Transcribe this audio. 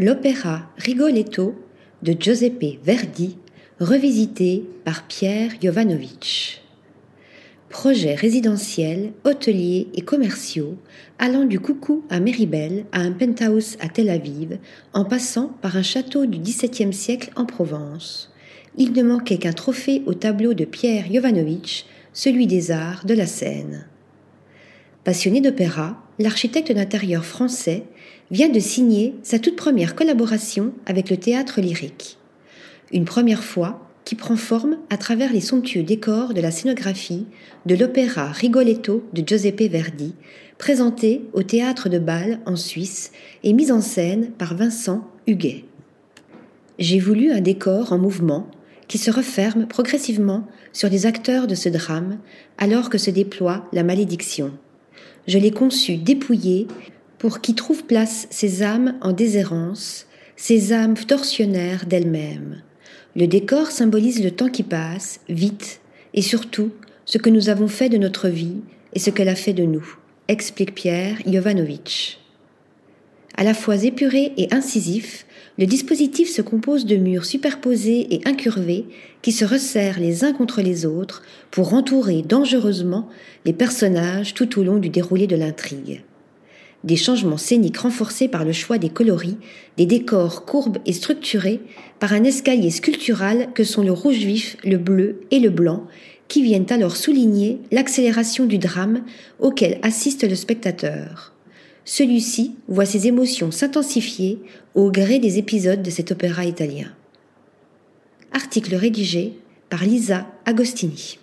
L'opéra Rigoletto de Giuseppe Verdi, revisité par Pierre Jovanovic. Projets résidentiels, hôteliers et commerciaux allant du coucou à Méribel à un penthouse à Tel Aviv, en passant par un château du XVIIe siècle en Provence. Il ne manquait qu'un trophée au tableau de Pierre Jovanovic, celui des arts de la scène. Passionné d'opéra, l'architecte d'intérieur français vient de signer sa toute première collaboration avec le théâtre lyrique. Une première fois qui prend forme à travers les somptueux décors de la scénographie de l'opéra Rigoletto de Giuseppe Verdi, présenté au théâtre de Bâle en Suisse et mis en scène par Vincent Huguet. J'ai voulu un décor en mouvement qui se referme progressivement sur des acteurs de ce drame alors que se déploie la malédiction. Je l'ai conçu dépouillé pour qu'y trouvent place ces âmes en déshérence, ces âmes torsionnaires d'elles-mêmes. Le décor symbolise le temps qui passe, vite, et surtout ce que nous avons fait de notre vie et ce qu'elle a fait de nous, explique Pierre Jovanovic. À la fois épuré et incisif, le dispositif se compose de murs superposés et incurvés qui se resserrent les uns contre les autres pour entourer dangereusement les personnages tout au long du déroulé de l'intrigue des changements scéniques renforcés par le choix des coloris, des décors courbes et structurés par un escalier sculptural que sont le rouge vif, le bleu et le blanc, qui viennent alors souligner l'accélération du drame auquel assiste le spectateur. Celui-ci voit ses émotions s'intensifier au gré des épisodes de cet opéra italien. Article rédigé par Lisa Agostini.